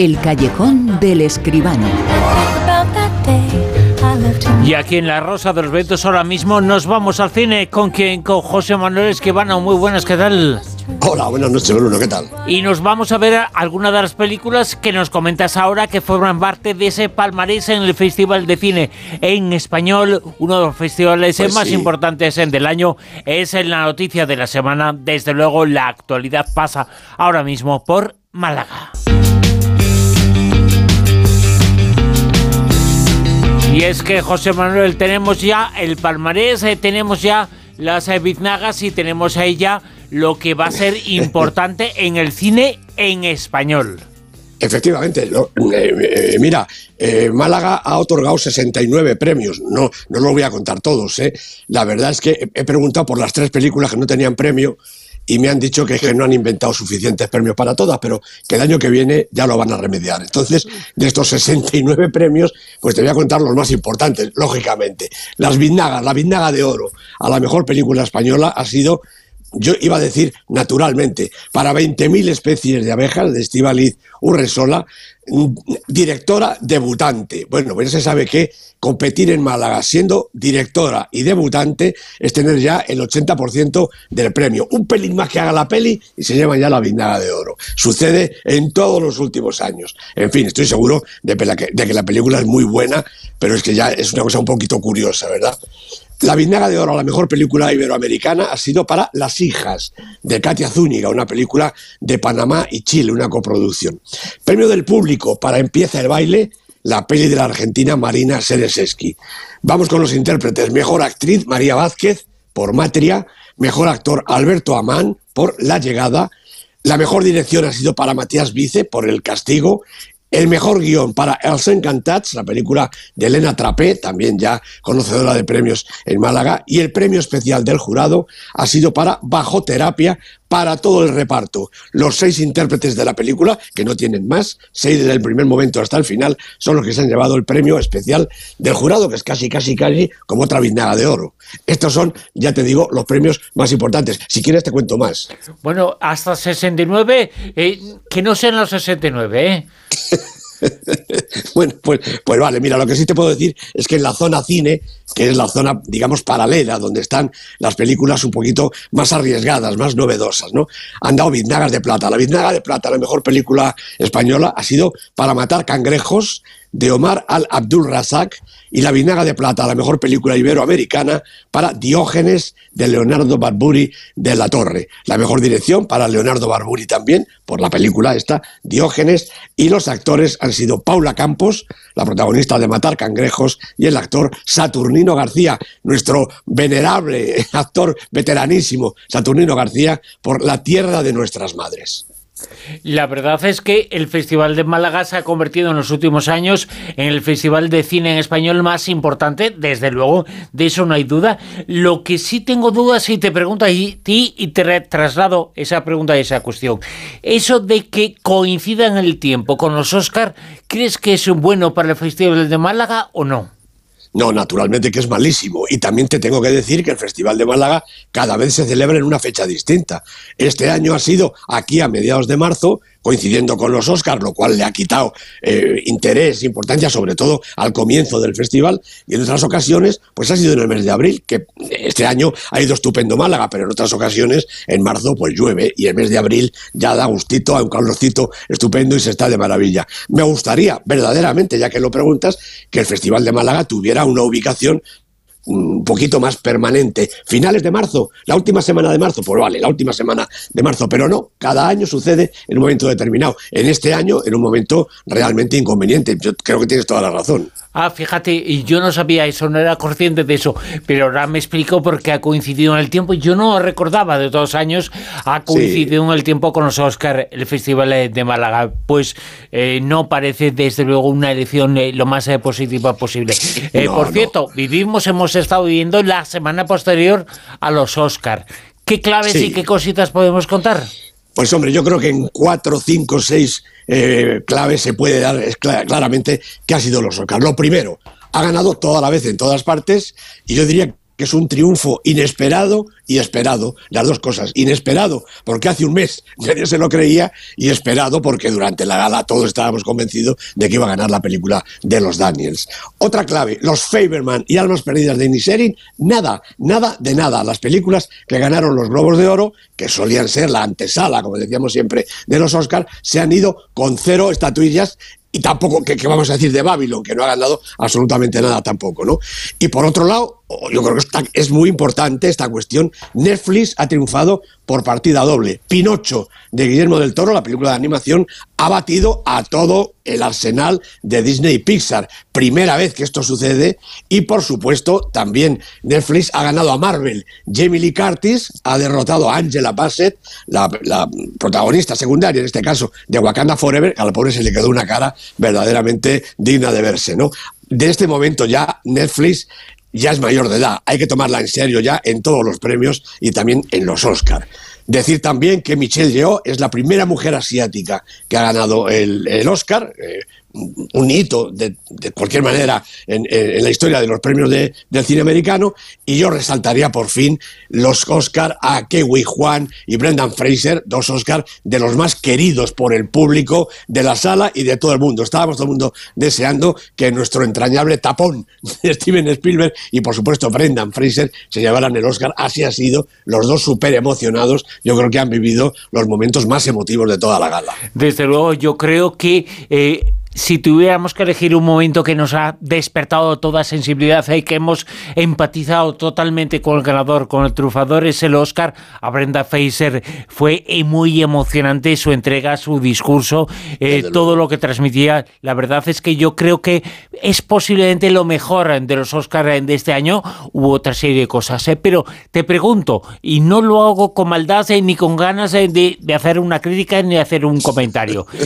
El callejón del escribano. Y aquí en La Rosa de los Ventos ahora mismo nos vamos al cine con quien con José Manuel Esquivano. Muy buenas, ¿qué tal? Hola, buenas noches, Bruno, ¿qué tal? Y nos vamos a ver algunas de las películas que nos comentas ahora que forman parte de ese palmarés en el Festival de Cine en Español, uno de los festivales Pues más sí. importantes del año. Es en la noticia de la semana. Desde luego, la actualidad pasa ahora mismo por Málaga. Y es que, José Manuel, tenemos ya el palmarés, eh, tenemos ya las eh, biznagas y tenemos ahí ya lo que va a ser importante en el cine en español. Efectivamente, eh, mira, eh, Málaga ha otorgado 69 premios. No, no los voy a contar todos. ¿eh? La verdad es que he preguntado por las tres películas que no tenían premio y me han dicho que, que no han inventado suficientes premios para todas, pero que el año que viene ya lo van a remediar. Entonces, de estos 69 premios, pues te voy a contar los más importantes, lógicamente. Las Biznagas, la Biznaga de Oro a la mejor película española ha sido yo iba a decir naturalmente, para 20.000 especies de abejas de Estivaliz Urresola, mm, directora debutante. Bueno, pues se sabe que competir en Málaga siendo directora y debutante es tener ya el 80% del premio. Un pelín más que haga la peli y se llevan ya la vindaga de oro. Sucede en todos los últimos años. En fin, estoy seguro de que la película es muy buena, pero es que ya es una cosa un poquito curiosa, ¿verdad? La Vindaga de Oro, la mejor película iberoamericana, ha sido para Las hijas, de Katia Zúñiga, una película de Panamá y Chile, una coproducción. Premio del público para Empieza el baile, la peli de la argentina Marina Sereseski. Vamos con los intérpretes. Mejor actriz, María Vázquez, por Matria. Mejor actor, Alberto Amán, por La llegada. La mejor dirección ha sido para Matías Vice, por El castigo. El mejor guion para Els Encantats, la película de Elena Trapé, también ya conocedora de premios en Málaga, y el premio especial del jurado ha sido para Bajo Terapia, para todo el reparto. Los seis intérpretes de la película, que no tienen más, seis desde el primer momento hasta el final, son los que se han llevado el premio especial del jurado, que es casi, casi, casi como otra biznaga de oro. Estos son, ya te digo, los premios más importantes. Si quieres te cuento más. Bueno, hasta 69, eh, que no sean los 69, ¿eh? Bueno, pues, pues vale, mira, lo que sí te puedo decir es que en la zona cine, que es la zona, digamos, paralela, donde están las películas un poquito más arriesgadas, más novedosas, ¿no? Han dado biznagas de plata. La biznaga de plata, la mejor película española, ha sido Para matar cangrejos, de Omar al-Abdul Razak, y la biznaga de plata, la mejor película iberoamericana, para Diógenes, de Leonardo Barburi de la Torre. La mejor dirección para Leonardo Barburi también, por la película esta, Diógenes, y los actores han sido Paula Campos, la protagonista de Matar Cangrejos, y el actor Saturnino García, nuestro venerable actor veteranísimo, Saturnino García, por La Tierra de Nuestras Madres. La verdad es que el Festival de Málaga se ha convertido en los últimos años en el festival de cine en español más importante, desde luego, de eso no hay duda. Lo que sí tengo dudas y te pregunto a ti y te traslado esa pregunta y esa cuestión. Eso de que coincida en el tiempo con los Oscar, ¿crees que es bueno para el Festival de Málaga o no? No, naturalmente que es malísimo. Y también te tengo que decir que el Festival de Málaga cada vez se celebra en una fecha distinta. Este año ha sido aquí a mediados de marzo, coincidiendo con los Oscars, lo cual le ha quitado eh, interés, importancia, sobre todo al comienzo del festival. Y en otras ocasiones, pues ha sido en el mes de abril, que este año ha ido estupendo Málaga, pero en otras ocasiones, en marzo, pues llueve. Y el mes de abril ya da gustito, a un calorcito estupendo y se está de maravilla. Me gustaría, verdaderamente, ya que lo preguntas, que el Festival de Málaga tuviera una ubicación un poquito más permanente. Finales de marzo, la última semana de marzo, pues vale, la última semana de marzo, pero no, cada año sucede en un momento determinado. En este año, en un momento realmente inconveniente. Yo creo que tienes toda la razón. Ah, fíjate, y yo no sabía eso, no era consciente de eso, pero ahora me explico porque ha coincidido en el tiempo. Yo no recordaba de dos años, ha coincidido en el tiempo con los Oscar, el Festival de Málaga. Pues eh, no parece, desde luego, una elección eh, lo más eh, positiva posible. Eh, No, por no. cierto, vivimos, hemos estado viviendo la semana posterior a los Oscar. ¿Qué claves Sí. y qué cositas podemos contar? Pues hombre, yo creo que en cuatro, cinco, seis eh, claves se puede dar es cla- claramente que ha sido los Oscars. Lo primero, ha ganado toda la vez en todas partes y yo diría que es un triunfo inesperado y esperado, las dos cosas. Inesperado porque hace un mes nadie se lo creía y esperado porque durante la gala todos estábamos convencidos de que iba a ganar la película de los Daniels. Otra clave, los Faberman y Almas Perdidas de Inisherin, nada, nada de nada. Las películas que ganaron los Globos de Oro, que solían ser la antesala, como decíamos siempre, de los Oscars, se han ido con cero estatuillas y tampoco, que, vamos a decir de Babylon, que no ha ganado absolutamente nada tampoco, ¿no? Y por otro lado, yo creo que es muy importante esta cuestión, Netflix ha triunfado por partida doble. Pinocho de Guillermo del Toro, la película de animación, ha batido a todo el arsenal de Disney y Pixar. Primera vez que esto sucede y por supuesto también Netflix ha ganado a Marvel. Jamie Lee Curtis ha derrotado a Angela Bassett, la, la protagonista secundaria en este caso de Wakanda Forever, a la pobre se le quedó una cara verdaderamente digna de verse, ¿no? De este momento ya Netflix ya es mayor de edad, hay que tomarla en serio ya en todos los premios y también en los Oscars. Decir también que Michelle Yeoh es la primera mujer asiática que ha ganado el, el Oscar. Eh, un hito de, cualquier manera en, la historia de los premios del cine americano y yo resaltaría por fin los Oscar a Kewi Juan y Brendan Fraser, dos Oscar de los más queridos por el público de la sala y de todo el mundo. Estábamos todo el mundo deseando que nuestro entrañable tapón de Steven Spielberg y por supuesto Brendan Fraser se llevaran el Oscar. Así ha sido, los dos súper emocionados, yo creo que han vivido los momentos más emotivos de toda la gala. Desde luego, yo creo que... Eh, si tuviéramos que elegir un momento que nos ha despertado toda sensibilidad y que hemos empatizado totalmente con el ganador, con el trufador, es el Oscar a Brenda Fraser. Fue muy emocionante su entrega, su discurso, eh, todo lo que transmitía. La verdad es que yo creo que es posiblemente lo mejor de los Oscars de este año. Hubo otra serie de cosas, ¿eh? pero te pregunto, y no lo hago con maldad eh, ni con ganas de, de, hacer una crítica ni de hacer un comentario.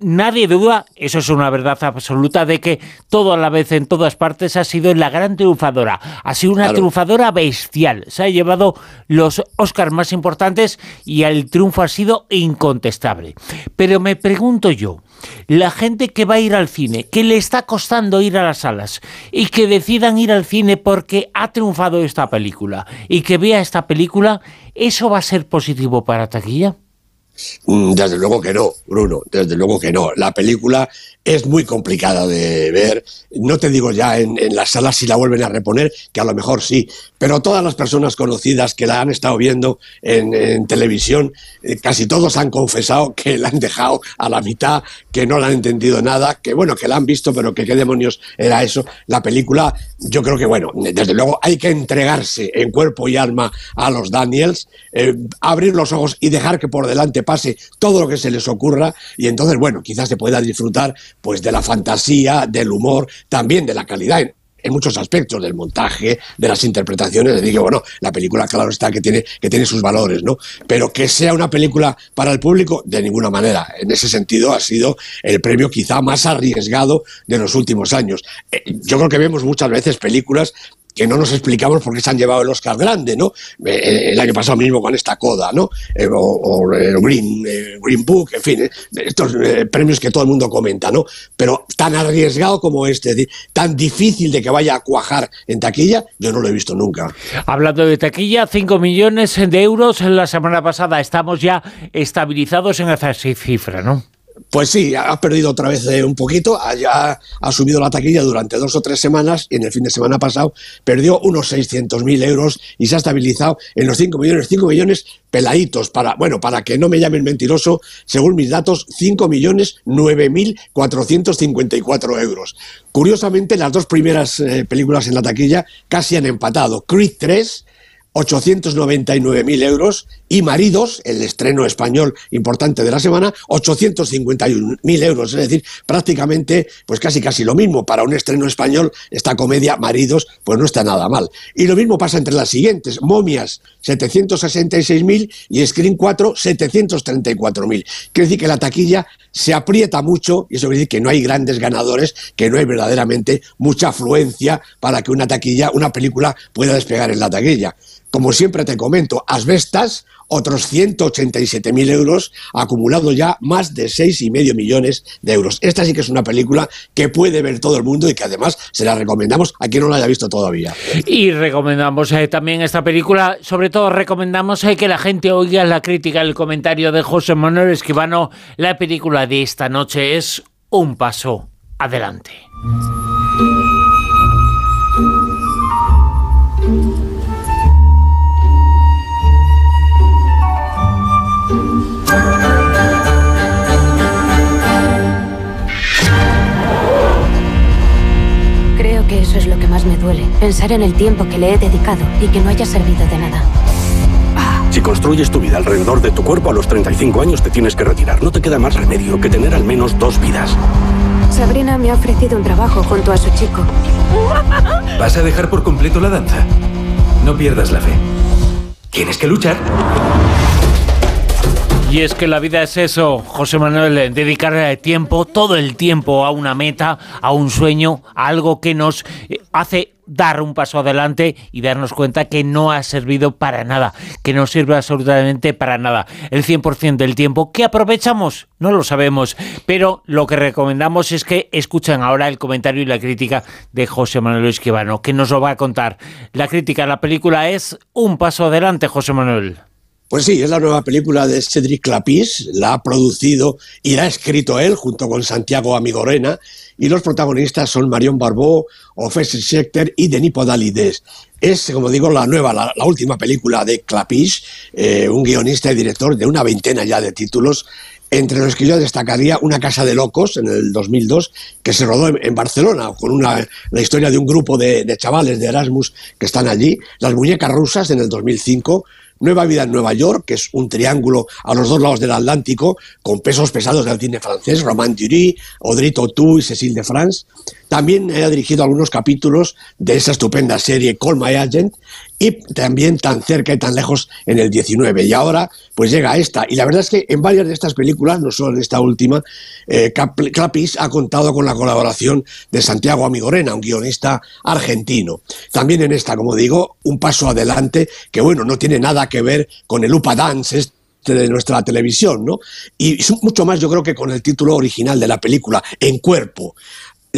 nadie duda, eso es una verdad absoluta, de que todo a la vez en todas partes ha sido la gran triunfadora. Ha sido una triunfadora bestial. Se ha llevado los Oscars más importantes y el triunfo ha sido incontestable. Pero me pregunto yo, la gente que va a ir al cine, que le está costando ir a las salas y que decidan ir al cine porque ha triunfado esta película y que vea esta película, ¿eso va a ser positivo para taquilla? Mm, desde luego que no, Bruno, desde luego que no. La película es muy complicada de ver. No te digo ya en, en las salas si la vuelven a reponer, que a lo mejor sí, pero todas las personas conocidas que la han estado viendo en, televisión, eh, casi todos han confesado que la han dejado a la mitad, que no la han entendido nada, que bueno, que la han visto, pero que qué demonios era eso. La película, yo creo que bueno, desde luego hay que entregarse en cuerpo y alma a los Daniels, eh, abrir los ojos y dejar que por delante pase todo lo que se les ocurra y entonces, bueno, quizás se pueda disfrutar pues de la fantasía, del humor, también de la calidad en muchos aspectos del montaje, de las interpretaciones. Digo, bueno, la película, claro está, que tiene, que tiene sus valores, ¿no? Pero que sea una película para el público, de ninguna manera. En ese sentido, ha sido el premio quizá más arriesgado de los últimos años. Eh, yo creo que vemos muchas veces películas que no nos explicamos por qué se han llevado el Oscar grande, ¿no? Eh, eh, el año pasado mismo con esta coda, ¿no? Eh, o, Green, Green Book, en fin, estos premios que todo el mundo comenta, ¿no? Pero tan arriesgado como este, tan difícil de que vaya a cuajar en taquilla, yo no lo he visto nunca. Hablando de taquilla, 5 millones de euros en la semana pasada, estamos ya estabilizados en esa cifra, ¿no? Pues sí, ha perdido otra vez eh, un poquito, ha, subido la taquilla durante dos o tres semanas y en el fin de semana pasado perdió unos 600.000 euros y se ha estabilizado en los 5 millones, 5 millones peladitos, para, bueno, para que no me llamen mentiroso, según mis datos, 5 millones 9.454 euros. Curiosamente, las dos primeras eh, películas en la taquilla casi han empatado. Creed 3 899.000 euros y Maridos, el estreno español importante de la semana, 851.000 euros. Es decir, prácticamente, pues casi casi lo mismo. Para un estreno español, esta comedia Maridos, pues no está nada mal. Y lo mismo pasa entre las siguientes. Momias, 766.000 y Screen 4, 734.000. Quiere decir que la taquilla se aprieta mucho y eso quiere decir que no hay grandes ganadores, que no hay verdaderamente mucha afluencia para que una taquilla, una película pueda despegar en la taquilla. Como siempre te comento, asbestas, otros 187.000 euros, acumulado ya más de 6,5 millones de euros. Esta sí que es una película que puede ver todo el mundo y que además se la recomendamos a quien no la haya visto todavía. Y recomendamos eh, también esta película, sobre todo recomendamos eh, que la gente oiga la crítica, el comentario de José Manuel Esquivano. La película de esta noche es un paso adelante. Es lo que más me duele. Pensar en el tiempo que le he dedicado y que no haya servido de nada. Si construyes tu vida alrededor de tu cuerpo a los 35 años te tienes que retirar. No te queda más remedio que tener al menos dos vidas. Sabrina me ha ofrecido un trabajo junto a su chico. ¿Vas a dejar por completo la danza? No pierdas la fe. Tienes que luchar. Y es que la vida es eso, José Manuel, dedicarle tiempo, todo el tiempo a una meta, a un sueño, a algo que nos eh, hace dar un paso adelante y darnos cuenta que no ha servido para nada, que no sirve absolutamente para nada. El 100% del tiempo que aprovechamos, no lo sabemos, pero lo que recomendamos es que escuchen ahora el comentario y la crítica de José Manuel Esquivano, que nos lo va a contar. La crítica a la película es un paso adelante, José Manuel. Pues sí, es la nueva película de Cedric Clapis, la ha producido y la ha escrito él junto con Santiago Amigorena, y los protagonistas son Marion Barbeau, Ofes Schechter y Denis Podalides. Es, como digo, la nueva, la, última película de Clapis, eh, un guionista y director de una veintena ya de títulos, entre los que yo destacaría Una casa de locos en el 2002, que se rodó en, Barcelona, con una, la historia de un grupo de, chavales de Erasmus que están allí, Las muñecas rusas en el 2005, Nueva Vida en Nueva York, que es un triángulo a los dos lados del Atlántico, con pesos pesados del cine francés, Romain Dury, Audrey Tautou y Cécile de France. También ha dirigido algunos capítulos de esa estupenda serie Call My Agent y también tan cerca y tan lejos en el 19. Y ahora pues llega esta. Y la verdad es que en varias de estas películas, no solo en esta última, eh, Clapis ha contado con la colaboración de Santiago Amigorena, un guionista argentino. También en esta, como digo, un paso adelante que bueno, no tiene nada que ver con el Upa Dance, este de nuestra televisión, ¿no? Y mucho más yo creo que con el título original de la película, En Cuerpo.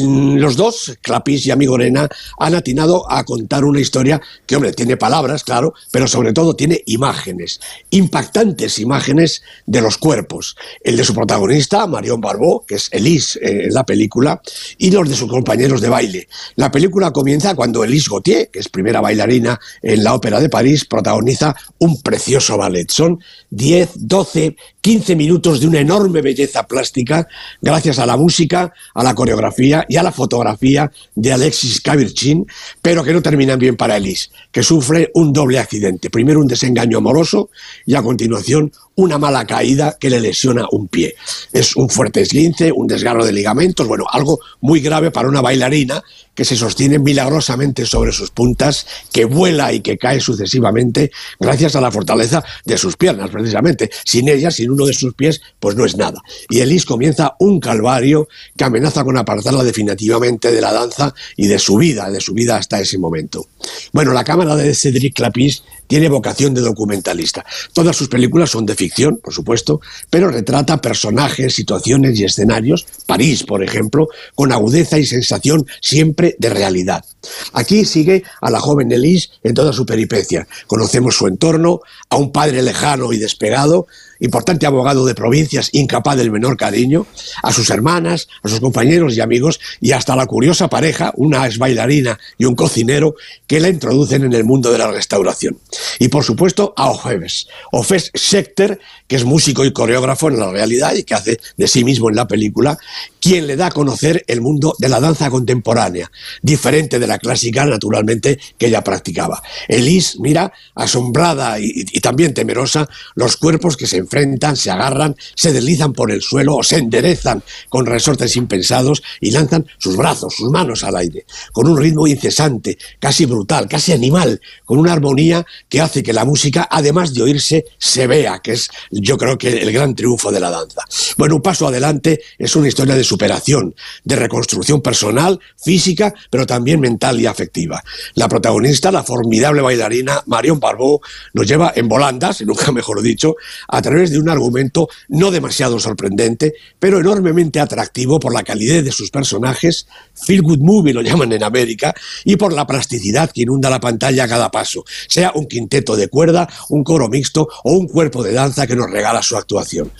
Los dos, Clapis y Amigorena, han atinado a contar una historia que, hombre, tiene palabras, claro, pero sobre todo tiene imágenes, impactantes imágenes de los cuerpos. El de su protagonista, Marion Barbeau, que es Elise eh, en la película, y los de sus compañeros de baile. La película comienza cuando Elise Gauthier, que es primera bailarina en la Ópera de París, protagoniza un precioso ballet. Son 10, 12, 15 minutos de una enorme belleza plástica gracias a la música, a la coreografía y a la fotografía de Alexis Kavirchin, pero que no terminan bien para Elise, que sufre un doble accidente. Primero un desengaño amoroso y a continuación una mala caída que le lesiona un pie. Es un fuerte esguince, un desgarro de ligamentos, bueno, algo muy grave para una bailarina que se sostiene milagrosamente sobre sus puntas, que vuela y que cae sucesivamente gracias a la fortaleza de sus piernas, precisamente. Sin ella, sin uno de sus pies, pues no es nada. Y Elise comienza un calvario que amenaza con apartarla definitivamente de la danza y de su vida, de su vida hasta ese momento. Bueno, la cámara de Cédric Clapis tiene vocación de documentalista. Todas sus películas son de ficción, por supuesto, pero retrata personajes, situaciones y escenarios, París, por ejemplo, con agudeza y sensación siempre de realidad. Aquí sigue a la joven Elise en toda su peripecia. Conocemos su entorno, a un padre lejano y despegado, importante abogado de provincias, incapaz del menor cariño, a sus hermanas, a sus compañeros y amigos y hasta la curiosa pareja, una ex bailarina y un cocinero, que la introducen en el mundo de la restauración. Y por supuesto a Ofes, Ofes Schechter, que es músico y coreógrafo en la realidad y que hace de sí mismo en la película, quien le da a conocer el mundo de la danza contemporánea, diferente de la clásica, naturalmente, que ella practicaba. Elise mira asombrada y, y también temerosa los cuerpos que se enfrentan, se agarran, se deslizan por el suelo o se enderezan con resortes impensados y lanzan sus brazos, sus manos al aire, con un ritmo incesante, casi brutal, casi animal, con una armonía que hace que la música, además de oírse, se vea, que es yo creo que el gran triunfo de la danza. Bueno, un paso adelante es una historia de superación, de reconstrucción personal, física, pero también mental y afectiva. La protagonista, la formidable bailarina Marion Barbeau, nos lleva en volandas, y nunca mejor dicho, a través de un argumento no demasiado sorprendente, pero enormemente atractivo por la calidez de sus personajes, feel good movie lo llaman en América, y por la plasticidad que inunda la pantalla a cada paso, sea un quinteto de cuerda, un coro mixto o un cuerpo de danza que nos regala su actuación.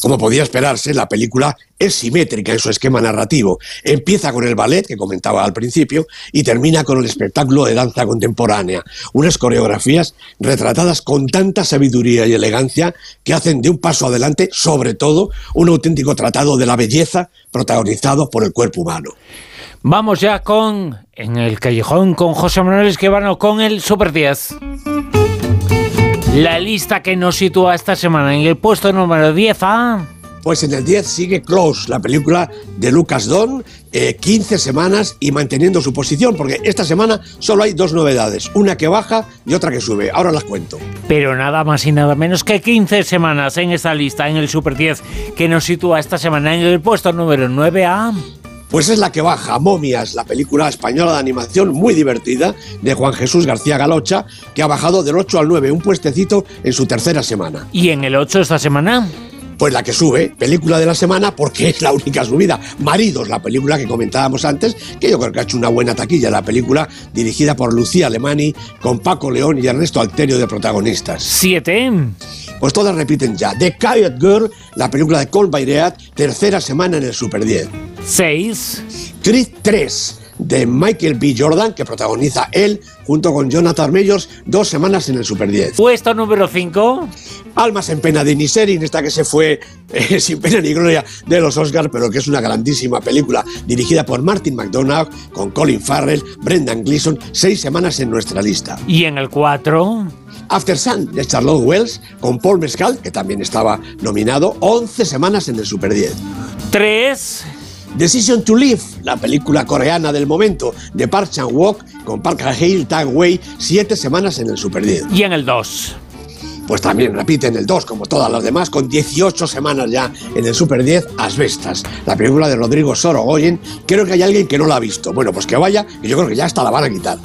Como podía esperarse, la película es simétrica en su esquema narrativo. Empieza con el ballet, que comentaba al principio, y termina con el espectáculo de danza contemporánea. Unas coreografías retratadas con tanta sabiduría y elegancia que hacen de un paso adelante, sobre todo, un auténtico tratado de la belleza protagonizado por el cuerpo humano. Vamos ya con, en el callejón, con José Manuel Esquivano, con el Super 10. La lista que nos sitúa esta semana en el puesto número 10 a... Pues en el 10 sigue Close, la película de Lucas Don, 15 eh, semanas y manteniendo su posición, porque esta semana solo hay dos novedades, una que baja y otra que sube. Ahora las cuento. Pero nada más y nada menos que 15 semanas en esta lista, en el Super 10, que nos sitúa esta semana en el puesto número 9 a... Pues es la que baja, Momias, la película española de animación muy divertida de Juan Jesús García Galocha, que ha bajado del 8 al 9, un puestecito en su tercera semana. ¿Y en el 8 esta semana? Pues la que sube, película de la semana, porque es la única subida. Maridos, la película que comentábamos antes, que yo creo que ha hecho una buena taquilla. La película dirigida por Lucía Alemani, con Paco León y Ernesto Alterio de protagonistas. ¿Siete? Pues todas repiten ya. The Quiet Girl, la película de Cole Bayreat, tercera semana en el Super 10. ¿Seis? Creed 3 de Michael B. Jordan, que protagoniza él junto con Jonathan Mayors, dos semanas en el Super 10. Puesto número 5. Almas en pena de Niserin, esta que se fue eh, sin pena ni gloria de los Oscars, pero que es una grandísima película dirigida por Martin McDonagh, con Colin Farrell, Brendan Gleeson, seis semanas en nuestra lista. ¿Y en el 4? After Sun de Charlotte Wells, con Paul Mescal, que también estaba nominado, 11 semanas en el Super 10. 3. Decision to Live, la película coreana del momento de Park Chan-wook con Park Ha-hil, Tang Wei, siete semanas en el Super 10. ¿Y en el 2? Pues también repiten el 2, como todas las demás, con 18 semanas ya en el Super 10, Asbestas, la película de Rodrigo Sorogoyen. Creo que hay alguien que no la ha visto. Bueno, pues que vaya, y yo creo que ya hasta la van a quitar.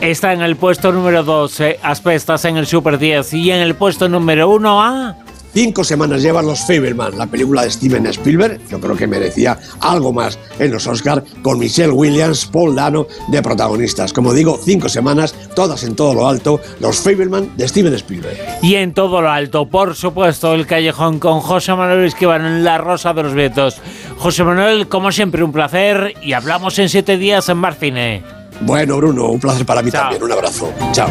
Está en el puesto número 12, Asbestas en el Super 10, y en el puesto número 1 a... Cinco semanas llevan Los Fableman, la película de Steven Spielberg, yo creo que merecía algo más en los Oscars, con Michelle Williams, Paul Dano de protagonistas. Como digo, cinco semanas, todas en todo lo alto, Los Fableman de Steven Spielberg. Y en todo lo alto, por supuesto, el callejón con José Manuel Esquivano en La Rosa de los Vientos. José Manuel, como siempre, un placer y hablamos en siete días en Marcine. Bueno, Bruno, un placer para mí también. Un abrazo. Chao.